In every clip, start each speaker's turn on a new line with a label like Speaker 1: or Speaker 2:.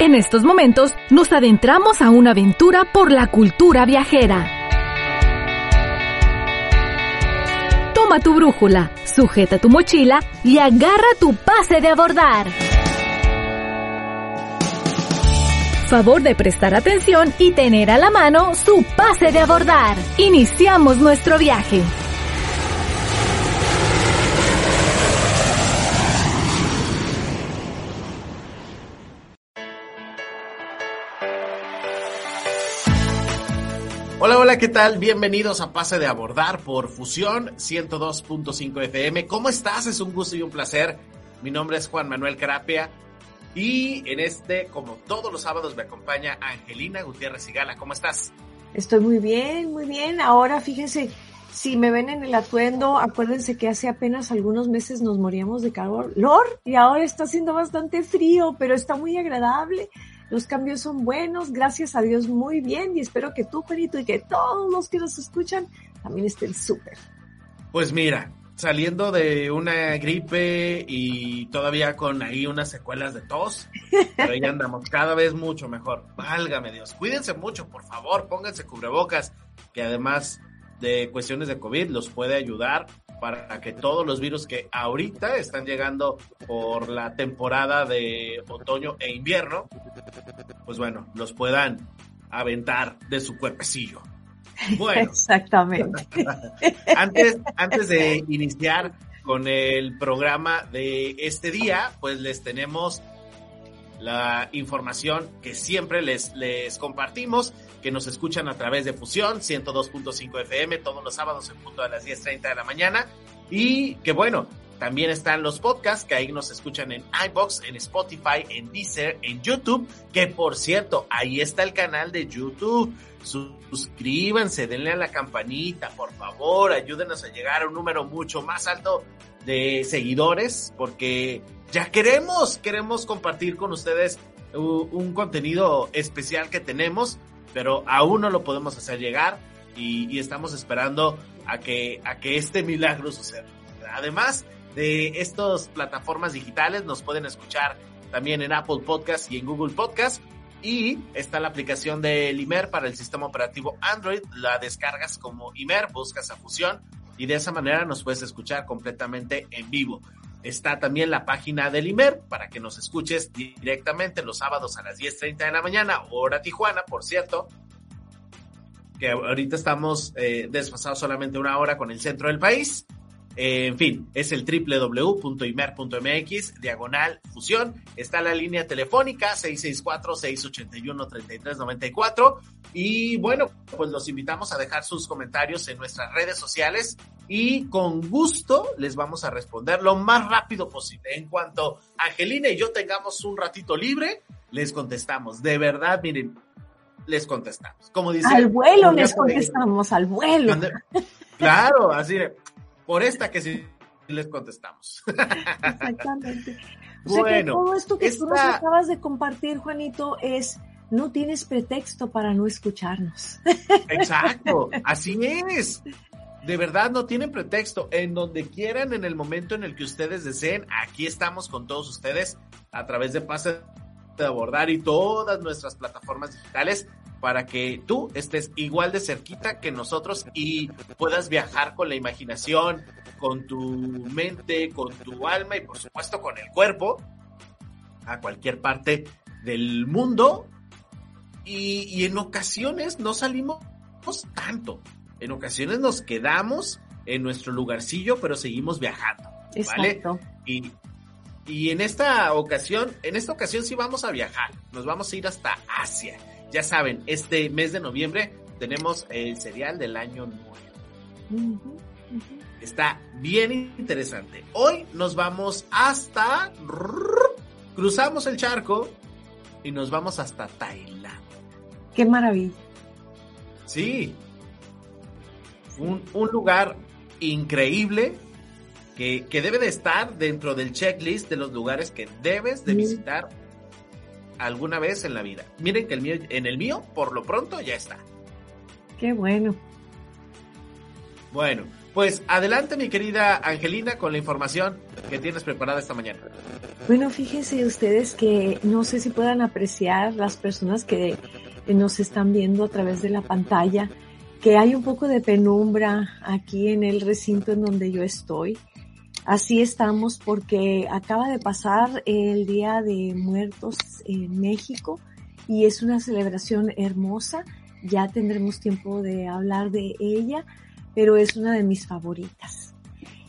Speaker 1: En estos momentos nos adentramos a una aventura por la cultura viajera. Toma tu brújula, sujeta tu mochila y agarra tu pase de abordar. Favor de prestar atención y tener a la mano su pase de abordar. Iniciamos nuestro viaje.
Speaker 2: Hola, hola, ¿qué tal? Bienvenidos a Pase de Abordar por Fusión 102.5 FM. ¿Cómo estás? Es un gusto y un placer. Mi nombre es Juan Manuel Carapia y en este, como todos los sábados, me acompaña Angelina Gutiérrez Sigala. ¿Cómo estás?
Speaker 3: Estoy muy bien, muy bien. Ahora fíjense, si me ven en el atuendo, acuérdense que hace apenas algunos meses nos moríamos de calor y ahora está haciendo bastante frío, pero está muy agradable. Los cambios son buenos, gracias a Dios muy bien y espero que tú, Perito, y que todos los que nos escuchan también estén súper.
Speaker 2: Pues mira, saliendo de una gripe y todavía con ahí unas secuelas de tos, pero ahí andamos cada vez mucho mejor. Válgame Dios, cuídense mucho, por favor, pónganse cubrebocas, que además de cuestiones de COVID los puede ayudar para que todos los virus que ahorita están llegando por la temporada de otoño e invierno, pues bueno, los puedan aventar de su cuerpecillo.
Speaker 3: Bueno, exactamente.
Speaker 2: antes, antes de iniciar con el programa de este día, pues les tenemos la información que siempre les, les compartimos, que nos escuchan a través de Fusión 102.5 FM todos los sábados en punto a las 10.30 de la mañana. Y que bueno, también están los podcasts que ahí nos escuchan en iBox, en Spotify, en Deezer, en YouTube, que por cierto, ahí está el canal de YouTube. Suscríbanse, denle a la campanita, por favor, ayúdenos a llegar a un número mucho más alto de seguidores, porque ya queremos, queremos compartir con ustedes un contenido especial que tenemos, pero aún no lo podemos hacer llegar y, y estamos esperando a que, a que este milagro suceda. Además de estas plataformas digitales, nos pueden escuchar también en Apple Podcast y en Google Podcast. Y está la aplicación de Imer para el sistema operativo Android. La descargas como Imer, buscas a Fusión y de esa manera nos puedes escuchar completamente en vivo. Está también la página del IMER para que nos escuches directamente los sábados a las 10.30 de la mañana, hora Tijuana, por cierto, que ahorita estamos eh, desfasados solamente una hora con el centro del país. Eh, en fin, es el www.imer.mx, diagonal fusión. Está la línea telefónica 664-681-3394. Y bueno, pues los invitamos a dejar sus comentarios en nuestras redes sociales y con gusto les vamos a responder lo más rápido posible. En cuanto Angelina y yo tengamos un ratito libre, les contestamos. De verdad, miren, les contestamos. Como dice,
Speaker 3: al vuelo les contestamos, al vuelo.
Speaker 2: Claro, así de, por esta que sí les contestamos.
Speaker 3: Exactamente. O sea bueno, que todo esto que tú nos acabas de compartir, Juanito, es no tienes pretexto para no escucharnos.
Speaker 2: Exacto, así es. De verdad no tienen pretexto. En donde quieran, en el momento en el que ustedes deseen, aquí estamos con todos ustedes a través de Pase de Abordar y todas nuestras plataformas digitales para que tú estés igual de cerquita que nosotros y puedas viajar con la imaginación, con tu mente, con tu alma y por supuesto con el cuerpo a cualquier parte del mundo. Y, y en ocasiones no salimos tanto. En ocasiones nos quedamos en nuestro lugarcillo, pero seguimos viajando. ¿vale? Y, y en esta ocasión, en esta ocasión sí vamos a viajar. Nos vamos a ir hasta Asia. Ya saben, este mes de noviembre tenemos el serial del año nuevo. Está bien interesante. Hoy nos vamos hasta... Cruzamos el charco y nos vamos hasta Tailandia.
Speaker 3: Qué maravilla.
Speaker 2: Sí. Un, un lugar increíble que, que, debe de estar dentro del checklist de los lugares que debes de visitar alguna vez en la vida. Miren que el mío, en el mío, por lo pronto, ya está.
Speaker 3: Qué bueno.
Speaker 2: Bueno, pues adelante mi querida Angelina con la información que tienes preparada esta mañana.
Speaker 3: Bueno, fíjense ustedes que no sé si puedan apreciar las personas que nos están viendo a través de la pantalla, que hay un poco de penumbra aquí en el recinto en donde yo estoy. Así estamos porque acaba de pasar el Día de Muertos en México y es una celebración hermosa. Ya tendremos tiempo de hablar de ella pero es una de mis favoritas.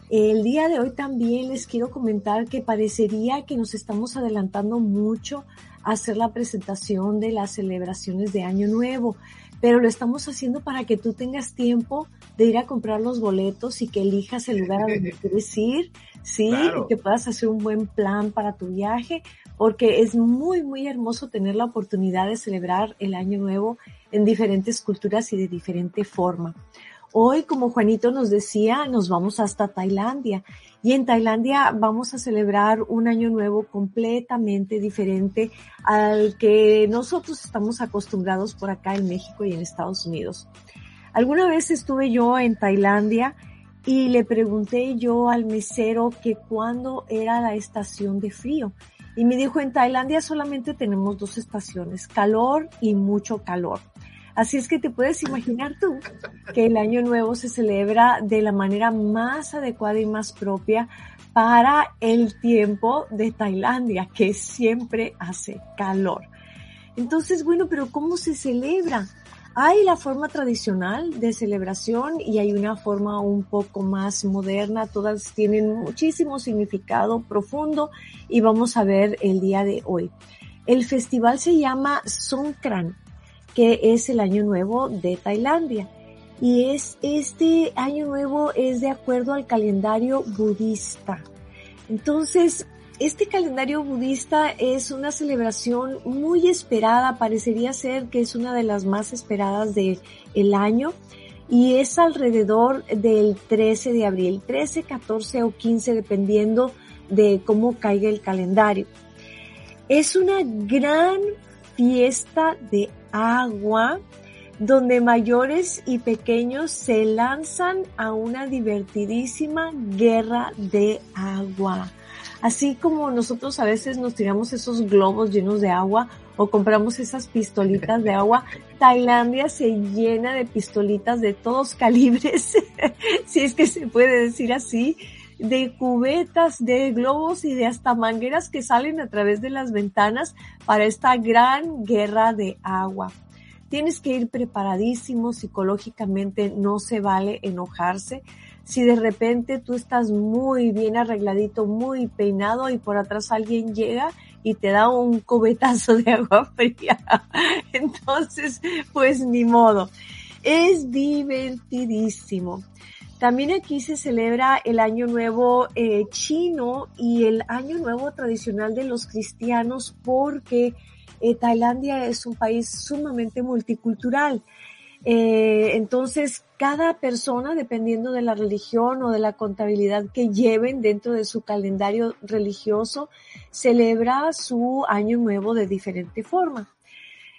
Speaker 3: El día de hoy también les quiero comentar que parecería que nos estamos adelantando mucho a hacer la presentación de las celebraciones de Año Nuevo, pero lo estamos haciendo para que tú tengas tiempo de ir a comprar los boletos y que elijas el lugar a donde quieres ir, sí, y que puedas hacer un buen plan para tu viaje, porque es muy, muy hermoso tener la oportunidad de celebrar el Año Nuevo en diferentes culturas y de diferente forma. Hoy, como Juanito nos decía, nos vamos hasta Tailandia y en Tailandia vamos a celebrar un año nuevo completamente diferente al que nosotros estamos acostumbrados por acá en México y en Estados Unidos. Alguna vez estuve yo en Tailandia y le pregunté yo al mesero que cuándo era la estación de frío. Y me dijo, en Tailandia solamente tenemos dos estaciones, calor y mucho calor. Así es que te puedes imaginar tú que el año nuevo se celebra de la manera más adecuada y más propia para el tiempo de Tailandia, que siempre hace calor. Entonces, bueno, pero ¿cómo se celebra? Hay la forma tradicional de celebración y hay una forma un poco más moderna. Todas tienen muchísimo significado profundo y vamos a ver el día de hoy. El festival se llama Songkran que es el año nuevo de Tailandia. Y es, este año nuevo es de acuerdo al calendario budista. Entonces, este calendario budista es una celebración muy esperada, parecería ser que es una de las más esperadas del el año y es alrededor del 13 de abril, 13, 14 o 15 dependiendo de cómo caiga el calendario. Es una gran fiesta de agua donde mayores y pequeños se lanzan a una divertidísima guerra de agua. Así como nosotros a veces nos tiramos esos globos llenos de agua o compramos esas pistolitas de agua, Tailandia se llena de pistolitas de todos calibres, si es que se puede decir así, de cubetas, de globos y de hasta mangueras que salen a través de las ventanas para esta gran guerra de agua. Tienes que ir preparadísimo psicológicamente, no se vale enojarse. Si de repente tú estás muy bien arregladito, muy peinado y por atrás alguien llega y te da un cubetazo de agua fría, entonces pues ni modo. Es divertidísimo. También aquí se celebra el Año Nuevo eh, chino y el Año Nuevo tradicional de los cristianos porque eh, Tailandia es un país sumamente multicultural. Eh, entonces, cada persona, dependiendo de la religión o de la contabilidad que lleven dentro de su calendario religioso, celebra su año nuevo de diferente forma.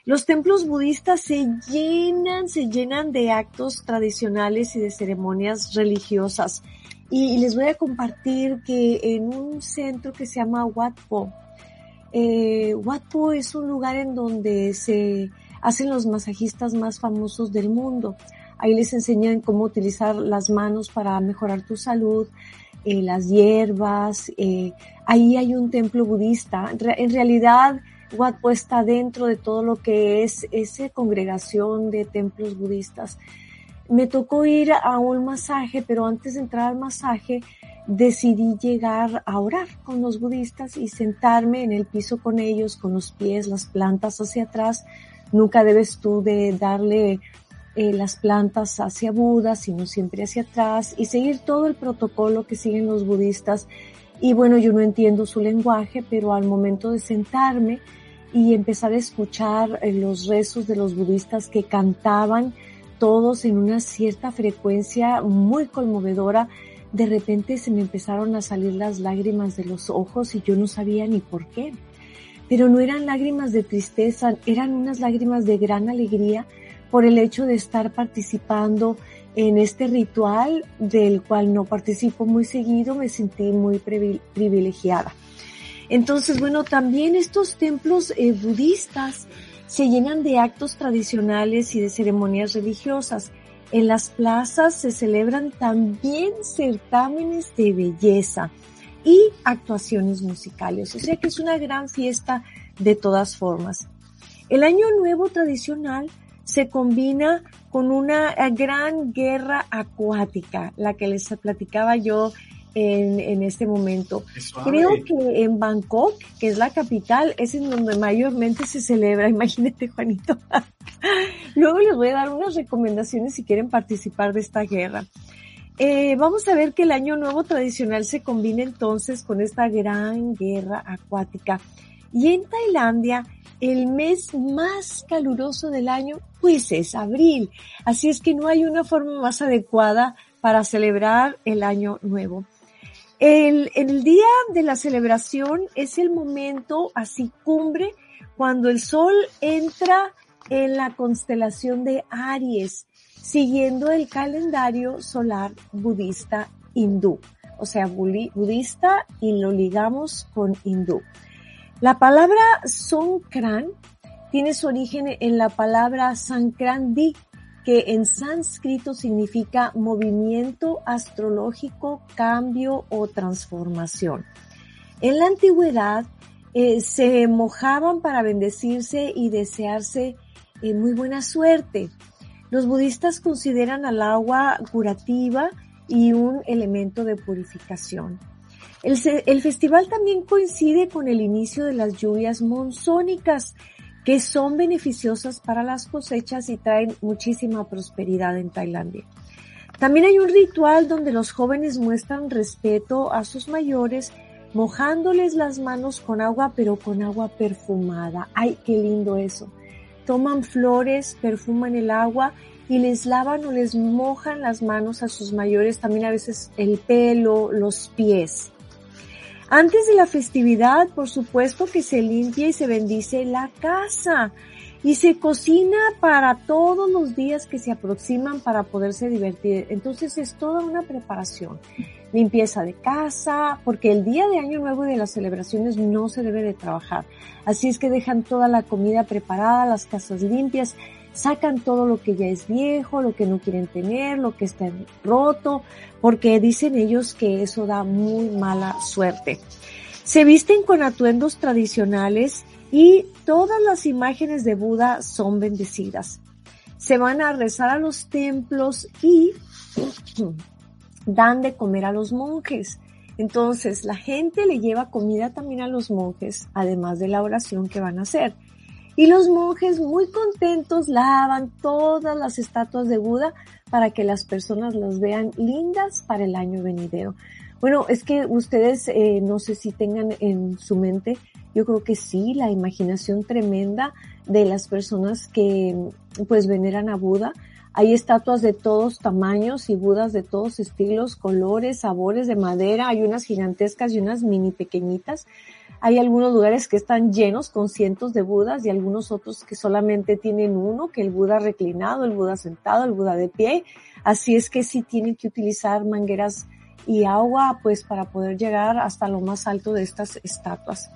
Speaker 3: Los templos budistas se llenan, se llenan de actos tradicionales y de ceremonias religiosas. Y les voy a compartir que en un centro que se llama Wat Po, eh, Wat Po es un lugar en donde se hacen los masajistas más famosos del mundo. Ahí les enseñan cómo utilizar las manos para mejorar tu salud, eh, las hierbas. Eh, ahí hay un templo budista. En realidad, Wat está dentro de todo lo que es esa congregación de templos budistas. Me tocó ir a un masaje, pero antes de entrar al masaje decidí llegar a orar con los budistas y sentarme en el piso con ellos, con los pies, las plantas hacia atrás. Nunca debes tú de darle eh, las plantas hacia Buda, sino siempre hacia atrás y seguir todo el protocolo que siguen los budistas. Y bueno, yo no entiendo su lenguaje, pero al momento de sentarme, y empezar a escuchar eh, los rezos de los budistas que cantaban todos en una cierta frecuencia muy conmovedora, de repente se me empezaron a salir las lágrimas de los ojos y yo no sabía ni por qué. Pero no eran lágrimas de tristeza, eran unas lágrimas de gran alegría por el hecho de estar participando en este ritual del cual no participo muy seguido, me sentí muy privilegiada. Entonces, bueno, también estos templos eh, budistas se llenan de actos tradicionales y de ceremonias religiosas. En las plazas se celebran también certámenes de belleza y actuaciones musicales. O sea que es una gran fiesta de todas formas. El Año Nuevo tradicional se combina con una gran guerra acuática, la que les platicaba yo en, en este momento. Creo que en Bangkok, que es la capital, es en donde mayormente se celebra, imagínate Juanito. Luego les voy a dar unas recomendaciones si quieren participar de esta guerra. Eh, vamos a ver que el año nuevo tradicional se combina entonces con esta gran guerra acuática. Y en Tailandia, el mes más caluroso del año, pues es abril. Así es que no hay una forma más adecuada para celebrar el año nuevo. El, el día de la celebración es el momento así cumbre cuando el sol entra en la constelación de Aries, siguiendo el calendario solar budista hindú. O sea, budista y lo ligamos con hindú. La palabra Songkran tiene su origen en la palabra Sankrandi, que en sánscrito significa movimiento astrológico, cambio o transformación. En la antigüedad eh, se mojaban para bendecirse y desearse eh, muy buena suerte. Los budistas consideran al agua curativa y un elemento de purificación. El, el, festival también coincide con el inicio de las lluvias monzónicas, que son beneficiosas para las cosechas y traen muchísima prosperidad en Tailandia. También hay un ritual donde los jóvenes muestran respeto a sus mayores, mojándoles las manos con agua, pero con agua perfumada. ¡Ay, qué lindo eso! Toman flores, perfuman el agua y les lavan o les mojan las manos a sus mayores, también a veces el pelo, los pies. Antes de la festividad, por supuesto que se limpia y se bendice la casa y se cocina para todos los días que se aproximan para poderse divertir. Entonces es toda una preparación. Limpieza de casa, porque el día de Año Nuevo de las celebraciones no se debe de trabajar. Así es que dejan toda la comida preparada, las casas limpias, sacan todo lo que ya es viejo, lo que no quieren tener, lo que está roto, porque dicen ellos que eso da muy mala suerte. Se visten con atuendos tradicionales y todas las imágenes de Buda son bendecidas. Se van a rezar a los templos y dan de comer a los monjes. Entonces la gente le lleva comida también a los monjes, además de la oración que van a hacer. Y los monjes muy contentos lavan todas las estatuas de Buda para que las personas las vean lindas para el año venidero. Bueno, es que ustedes eh, no sé si tengan en su mente, yo creo que sí, la imaginación tremenda de las personas que pues veneran a Buda. Hay estatuas de todos tamaños y budas de todos estilos, colores, sabores de madera. Hay unas gigantescas y unas mini pequeñitas. Hay algunos lugares que están llenos con cientos de Budas y algunos otros que solamente tienen uno, que el Buda reclinado, el Buda sentado, el Buda de pie. Así es que sí tienen que utilizar mangueras y agua pues para poder llegar hasta lo más alto de estas estatuas.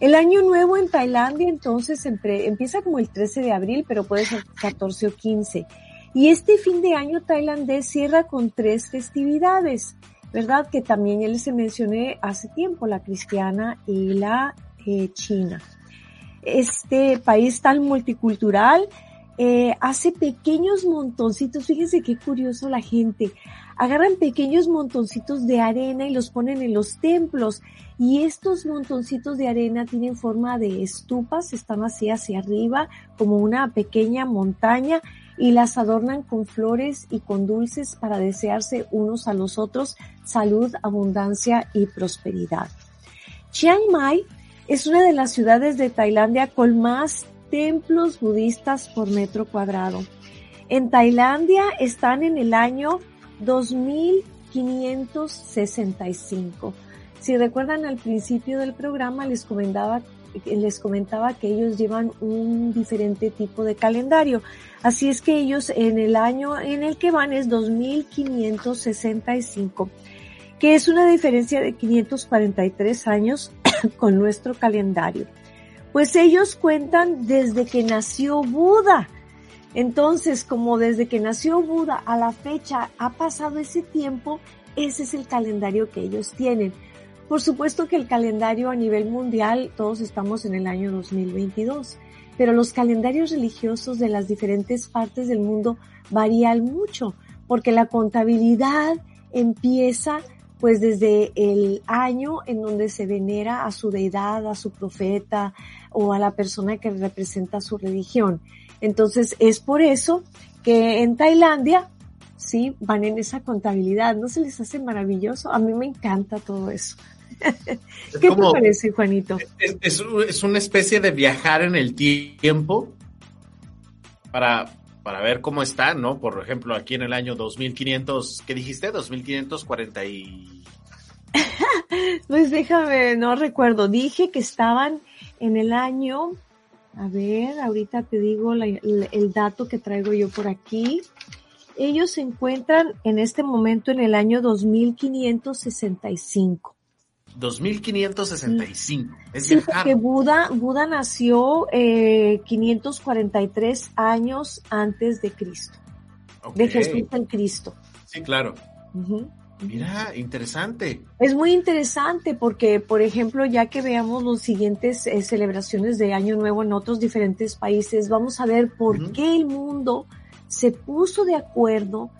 Speaker 3: El año nuevo en Tailandia entonces empieza como el 13 de abril, pero puede ser 14 o 15. Y este fin de año tailandés cierra con tres festividades. ¿verdad? Que también ya les mencioné hace tiempo, la cristiana y la eh, china. Este país tan multicultural eh, hace pequeños montoncitos, fíjense qué curioso la gente, agarran pequeños montoncitos de arena y los ponen en los templos y estos montoncitos de arena tienen forma de estupas, están así hacia arriba como una pequeña montaña y las adornan con flores y con dulces para desearse unos a los otros salud, abundancia y prosperidad. Chiang Mai es una de las ciudades de Tailandia con más templos budistas por metro cuadrado. En Tailandia están en el año 2565. Si recuerdan al principio del programa les comentaba, les comentaba que ellos llevan un diferente tipo de calendario. Así es que ellos en el año en el que van es 2565, que es una diferencia de 543 años con nuestro calendario. Pues ellos cuentan desde que nació Buda. Entonces, como desde que nació Buda a la fecha ha pasado ese tiempo, ese es el calendario que ellos tienen. Por supuesto que el calendario a nivel mundial, todos estamos en el año 2022, pero los calendarios religiosos de las diferentes partes del mundo varían mucho, porque la contabilidad empieza pues desde el año en donde se venera a su deidad, a su profeta o a la persona que representa su religión. Entonces es por eso que en Tailandia, sí, van en esa contabilidad. ¿No se les hace maravilloso? A mí me encanta todo eso. ¿Qué te parece, Juanito?
Speaker 2: Es, es, una especie de viajar en el tiempo para, para ver cómo está, ¿no? Por ejemplo, aquí en el año 2500, ¿qué dijiste? 2540 y...
Speaker 3: pues déjame, no recuerdo. Dije que estaban en el año, a ver, ahorita te digo el dato que traigo yo por aquí. Ellos se encuentran en este momento en el año 2565.
Speaker 2: 2565. Es
Speaker 3: sí, porque Buda, Buda nació eh, 543 años antes de Cristo. De Jesús en Cristo.
Speaker 2: Sí, claro. Mira, interesante.
Speaker 3: Es muy interesante porque, por ejemplo, ya que veamos los siguientes eh, celebraciones de Año Nuevo en otros diferentes países, vamos a ver por qué el mundo se puso de acuerdo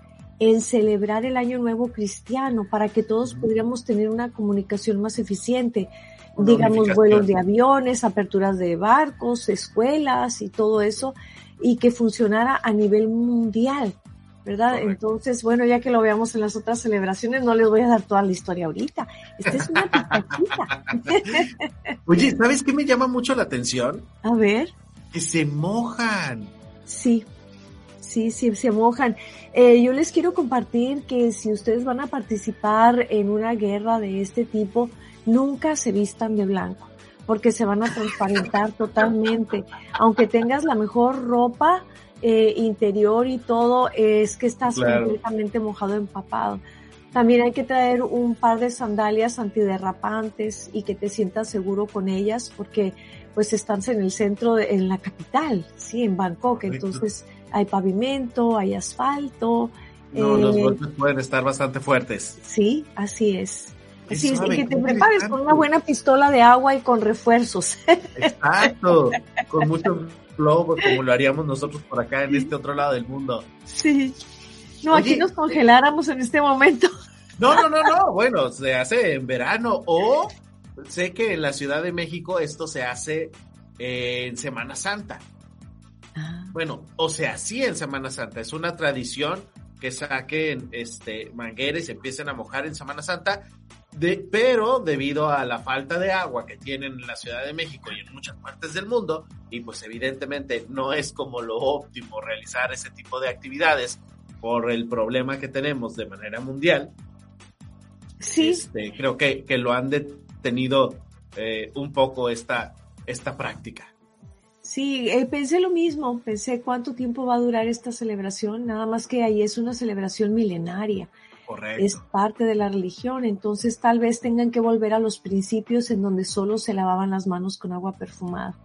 Speaker 3: en celebrar el Año Nuevo cristiano para que todos pudiéramos tener una comunicación más eficiente. digamos, vuelos de aviones, aperturas de barcos, escuelas y todo eso, y que funcionara a nivel mundial. ¿verdad? Entonces, bueno, ya que lo veamos en las otras celebraciones, no les voy a dar toda la historia ahorita. Esta es una
Speaker 2: Oye, ¿sabes qué me llama mucho la atención?
Speaker 3: A ver.
Speaker 2: Que se mojan.
Speaker 3: Sí, sí, sí, se mojan. Eh, yo les quiero compartir que si ustedes van a participar en una guerra de este tipo, nunca se vistan de blanco, porque se van a transparentar totalmente. Aunque tengas la mejor ropa eh, interior y todo, es que estás completamente mojado, empapado. También hay que traer un par de sandalias antiderrapantes y que te sientas seguro con ellas, porque pues están en el centro, de, en la capital, sí, en Bangkok. Entonces, hay pavimento, hay asfalto.
Speaker 2: No, los eh, golpes pueden estar bastante fuertes.
Speaker 3: Sí, así es. Así es, y que te prepares con una buena pistola de agua y con refuerzos.
Speaker 2: Exacto, con mucho flow, como lo haríamos nosotros por acá en este otro lado del mundo.
Speaker 3: Sí. No, aquí nos congeláramos en este momento.
Speaker 2: No, no, no, no, bueno, se hace en verano o sé que en la Ciudad de México esto se hace en Semana Santa. Bueno, o sea, sí en Semana Santa. Es una tradición que saquen este mangueras y se empiecen a mojar en Semana Santa. De, pero debido a la falta de agua que tienen en la Ciudad de México y en muchas partes del mundo, y pues evidentemente no es como lo óptimo realizar ese tipo de actividades por el problema que tenemos de manera mundial,
Speaker 3: sí.
Speaker 2: Este, creo que, que, lo han detenido eh, un poco esta, esta práctica.
Speaker 3: Sí, eh, pensé lo mismo, pensé cuánto tiempo va a durar esta celebración, nada más que ahí es una celebración milenaria.
Speaker 2: Correcto.
Speaker 3: Es parte de la religión, entonces tal vez tengan que volver a los principios en donde solo se lavaban las manos con agua perfumada.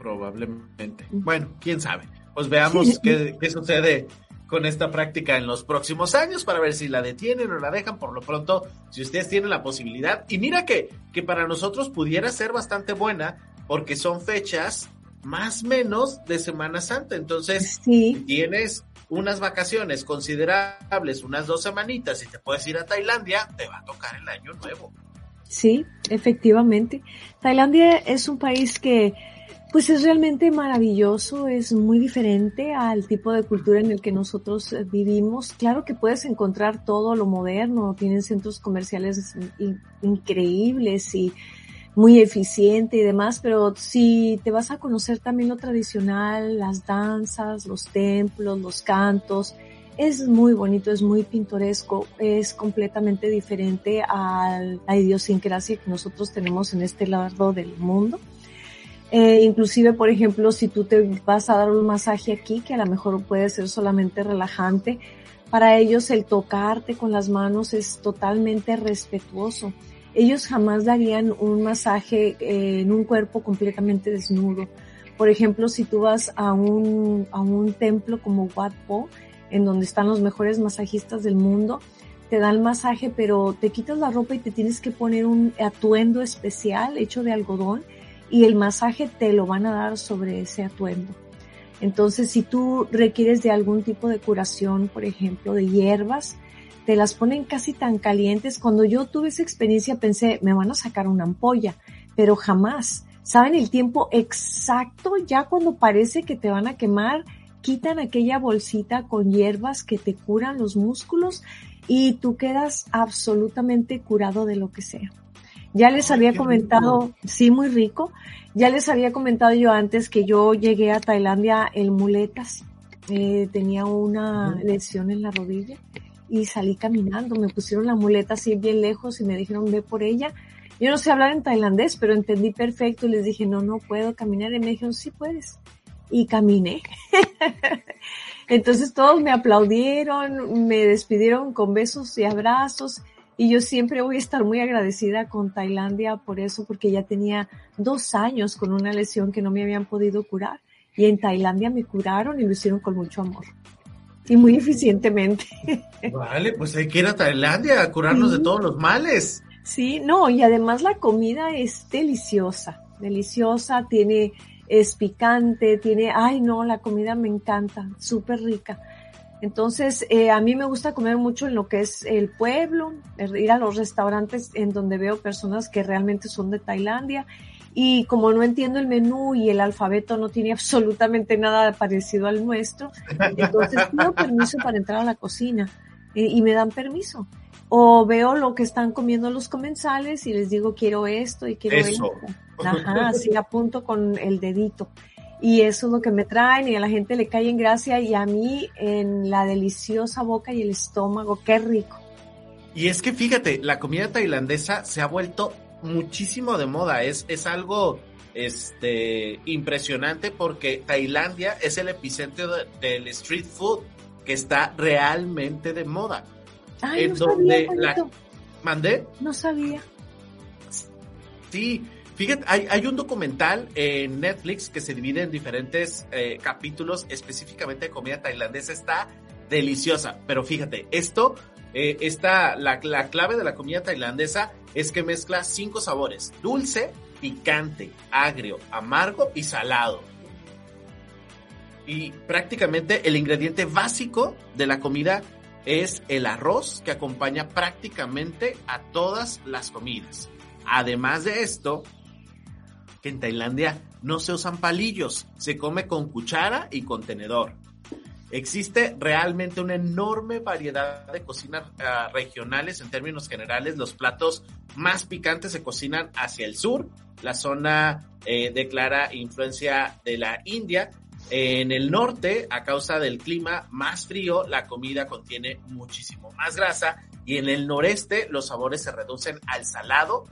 Speaker 2: Probablemente. Bueno, quién sabe. Pues veamos qué, qué sucede con esta práctica en los próximos años para ver si la detienen o la dejan. Por lo pronto, si ustedes tienen la posibilidad, y mira que, que para nosotros pudiera ser bastante buena, porque son fechas más menos de Semana Santa. Entonces, si tienes unas vacaciones considerables, unas dos semanitas y te puedes ir a Tailandia, te va a tocar el año nuevo.
Speaker 3: Sí, efectivamente. Tailandia es un país que pues es realmente maravilloso, es muy diferente al tipo de cultura en el que nosotros eh, vivimos. Claro que puedes encontrar todo lo moderno, tienen centros comerciales increíbles y muy eficiente y demás, pero si te vas a conocer también lo tradicional, las danzas, los templos, los cantos, es muy bonito, es muy pintoresco, es completamente diferente a la idiosincrasia que nosotros tenemos en este lado del mundo. Eh, inclusive, por ejemplo, si tú te vas a dar un masaje aquí, que a lo mejor puede ser solamente relajante, para ellos el tocarte con las manos es totalmente respetuoso. Ellos jamás darían un masaje en un cuerpo completamente desnudo. Por ejemplo, si tú vas a un, a un templo como Wat Po, en donde están los mejores masajistas del mundo, te dan masaje, pero te quitas la ropa y te tienes que poner un atuendo especial hecho de algodón y el masaje te lo van a dar sobre ese atuendo. Entonces, si tú requieres de algún tipo de curación, por ejemplo, de hierbas, te las ponen casi tan calientes. Cuando yo tuve esa experiencia pensé, me van a sacar una ampolla, pero jamás. Saben el tiempo exacto, ya cuando parece que te van a quemar, quitan aquella bolsita con hierbas que te curan los músculos y tú quedas absolutamente curado de lo que sea. Ya les había comentado, sí, muy rico. Ya les había comentado yo antes que yo llegué a Tailandia en muletas. Eh, tenía una lesión en la rodilla y salí caminando. Me pusieron la muleta así bien lejos y me dijeron ve por ella. Yo no sé hablar en tailandés, pero entendí perfecto y les dije no, no puedo caminar. Y me dijeron sí puedes y caminé. Entonces todos me aplaudieron, me despidieron con besos y abrazos y yo siempre voy a estar muy agradecida con Tailandia por eso, porque ya tenía dos años con una lesión que no me habían podido curar y en Tailandia me curaron y lo hicieron con mucho amor y muy eficientemente.
Speaker 2: Vale, pues hay que ir a Tailandia a curarnos de todos los males.
Speaker 3: Sí, no, y además la comida es deliciosa, deliciosa, tiene es picante, tiene, ay no, la comida me encanta, súper rica. Entonces, eh, a mí me gusta comer mucho en lo que es el pueblo, ir a los restaurantes en donde veo personas que realmente son de Tailandia. Y como no entiendo el menú y el alfabeto no tiene absolutamente nada parecido al nuestro, entonces pido permiso para entrar a la cocina y me dan permiso. O veo lo que están comiendo los comensales y les digo quiero esto y quiero esto. Ajá, así apunto con el dedito. Y eso es lo que me traen y a la gente le cae en gracia y a mí en la deliciosa boca y el estómago, qué rico.
Speaker 2: Y es que fíjate, la comida tailandesa se ha vuelto muchísimo de moda, es, es algo este, impresionante porque Tailandia es el epicentro del street food que está realmente de moda.
Speaker 3: Ay, no donde
Speaker 2: la mandé.
Speaker 3: No sabía.
Speaker 2: Sí, Fíjate, hay, un documental en Netflix que se divide en diferentes eh, capítulos específicamente de comida tailandesa. Está deliciosa, pero fíjate, esto, eh, está, la, la clave de la comida tailandesa es que mezcla cinco sabores, dulce, picante, agrio, amargo y salado. Y prácticamente el ingrediente básico de la comida es el arroz que acompaña prácticamente a todas las comidas. Además de esto, en Tailandia no se usan palillos, se come con cuchara y contenedor. Existe realmente una enorme variedad de cocinas ah, regionales en términos generales. Los platos más picantes se cocinan hacia el sur. La zona eh, declara influencia de la India. En el norte, a causa del clima más frío, la comida contiene muchísimo más grasa y en el noreste los sabores se reducen al salado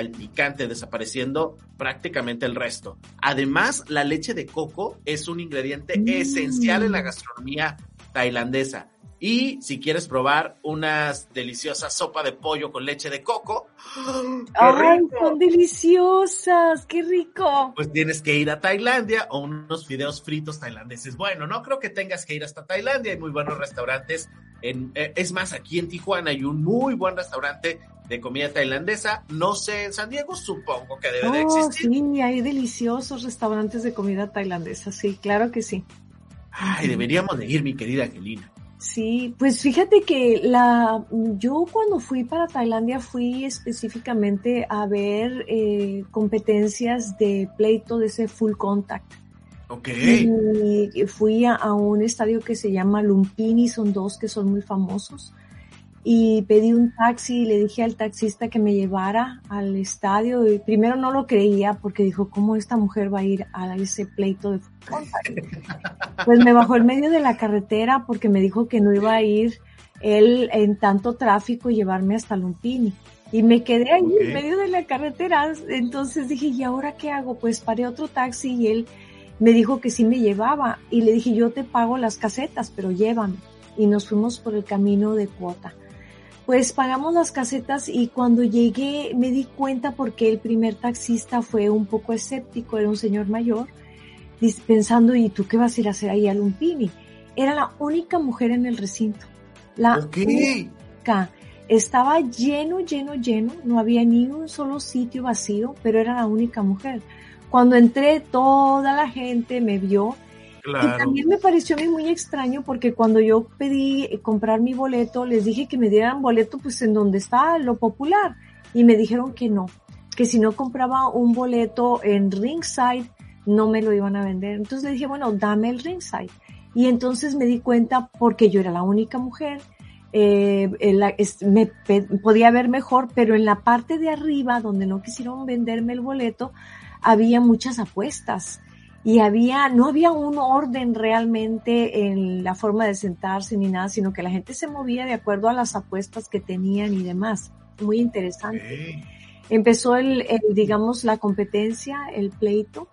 Speaker 2: el picante, desapareciendo prácticamente el resto. Además, la leche de coco es un ingrediente mm. esencial en la gastronomía tailandesa. Y si quieres probar unas deliciosas sopa de pollo con leche de coco,
Speaker 3: ¡ay, son deliciosas! ¡Qué rico!
Speaker 2: Pues tienes que ir a Tailandia o unos fideos fritos tailandeses. Bueno, no creo que tengas que ir hasta Tailandia, hay muy buenos restaurantes. En, eh, es más, aquí en Tijuana hay un muy buen restaurante de comida tailandesa. No sé, en San Diego supongo que debe de oh, existir.
Speaker 3: Sí, hay deliciosos restaurantes de comida tailandesa, sí, claro que sí.
Speaker 2: Ay, deberíamos de ir, mi querida Angelina.
Speaker 3: Sí, pues fíjate que la, yo cuando fui para Tailandia fui específicamente a ver eh, competencias de pleito de ese full contact.
Speaker 2: Ok.
Speaker 3: Y fui a, un estadio que se llama Lumpini, son dos que son muy famosos. Y pedí un taxi y le dije al taxista que me llevara al estadio y primero no lo creía porque dijo, ¿cómo esta mujer va a ir a ese pleito de fútbol? Pues me bajó en medio de la carretera porque me dijo que no iba a ir él en tanto tráfico y llevarme hasta Lumpini. Y me quedé ahí en medio de la carretera. Entonces dije, ¿y ahora qué hago? Pues paré otro taxi y él me dijo que sí me llevaba. Y le dije, yo te pago las casetas, pero llévame. Y nos fuimos por el camino de cuota. Pues pagamos las casetas y cuando llegué me di cuenta porque el primer taxista fue un poco escéptico, era un señor mayor, pensando, ¿y tú qué vas a ir a hacer ahí a Lumpini? Era la única mujer en el recinto. La única estaba lleno, lleno, lleno, no había ni un solo sitio vacío, pero era la única mujer. Cuando entré, toda la gente me vio. Y también me pareció a mí muy extraño porque cuando yo pedí comprar mi boleto, les dije que me dieran boleto pues en donde está lo popular. Y me dijeron que no, que si no compraba un boleto en ringside, no me lo iban a vender. Entonces le dije, bueno, dame el ringside. Y entonces me di cuenta porque yo era la única mujer eh, me podía ver mejor, pero en la parte de arriba, donde no quisieron venderme el boleto, había muchas apuestas y había, no había un orden realmente en la forma de sentarse ni nada, sino que la gente se movía de acuerdo a las apuestas que tenían y demás. Muy interesante. Empezó el, digamos, la competencia, el pleito,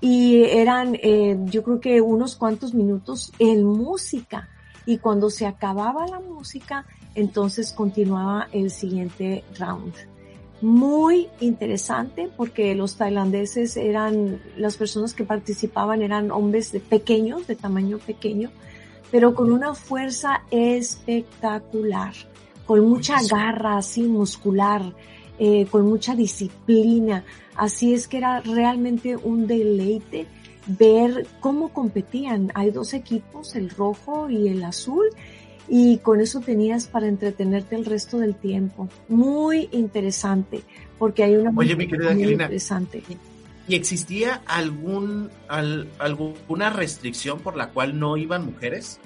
Speaker 3: y eran, eh, yo creo que unos cuantos minutos en música y cuando se acababa la música, entonces continuaba el siguiente round. Muy interesante porque los tailandeses eran, las personas que participaban eran hombres de pequeños, de tamaño pequeño, pero con una fuerza espectacular, con mucha garra así muscular, eh, con mucha disciplina. Así es que era realmente un deleite ver cómo competían. Hay dos equipos, el rojo y el azul, y con eso tenías para entretenerte el resto del tiempo. Muy interesante, porque hay una
Speaker 2: Oye, mi querida muy interesante. ¿Y existía algún alguna restricción por la cual no iban mujeres?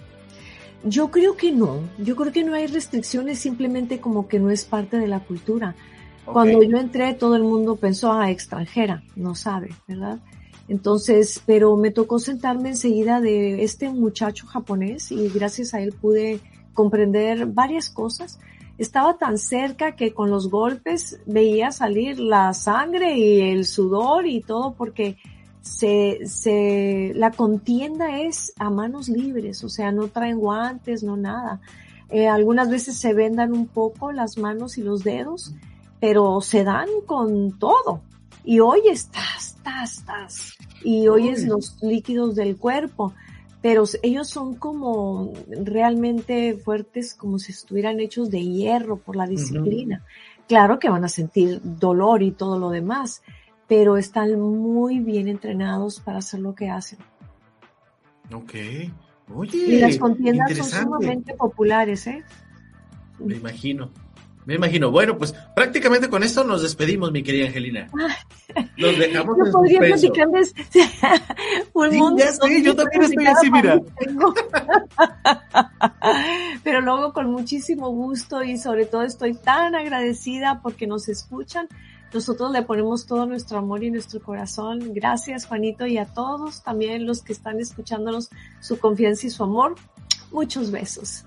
Speaker 3: Yo creo que no. Yo creo que no hay restricciones, simplemente como que no es parte de la cultura. Cuando yo entré, todo el mundo pensó, a ah, extranjera, no sabe, ¿verdad? Entonces, pero me tocó sentarme enseguida de este muchacho japonés y gracias a él pude comprender varias cosas. Estaba tan cerca que con los golpes veía salir la sangre y el sudor y todo porque se, se, la contienda es a manos libres, o sea, no traen guantes, no nada. Eh, algunas veces se vendan un poco las manos y los dedos, pero se dan con todo y hoy estás, estás, estás, y oyes los líquidos del cuerpo, pero ellos son como realmente fuertes, como si estuvieran hechos de hierro por la disciplina. Claro que van a sentir dolor y todo lo demás, pero están muy bien entrenados para hacer lo que hacen.
Speaker 2: Ok. Oye,
Speaker 3: y las contiendas son sumamente populares, ¿eh?
Speaker 2: Me imagino. Me imagino. Bueno, pues prácticamente con esto nos despedimos, mi querida Angelina. Nos dejamos
Speaker 3: Yo podría platicarles
Speaker 2: un sí, Ya sé, yo también estoy así, mira.
Speaker 3: Pero luego con muchísimo gusto y sobre todo estoy tan agradecida porque nos escuchan. Nosotros le ponemos todo nuestro amor y nuestro corazón. Gracias, Juanito, y a todos también los que están escuchándonos, su confianza y su amor. Muchos besos.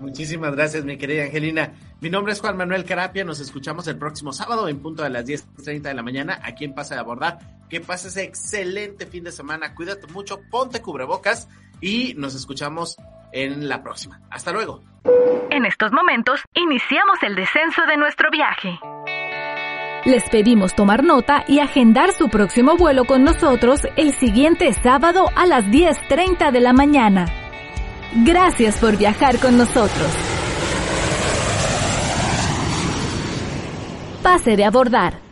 Speaker 2: Muchísimas gracias, mi querida Angelina. Mi nombre es Juan Manuel Carapia. Nos escuchamos el próximo sábado en punto de las 10.30 de la mañana aquí en Pasa de Abordar. Que pases excelente fin de semana. Cuídate mucho, ponte cubrebocas y nos escuchamos en la próxima. Hasta luego.
Speaker 1: En estos momentos, iniciamos el descenso de nuestro viaje. Les pedimos tomar nota y agendar su próximo vuelo con nosotros el siguiente sábado a las 10.30 de la mañana. Gracias por viajar con nosotros. Pase de abordar.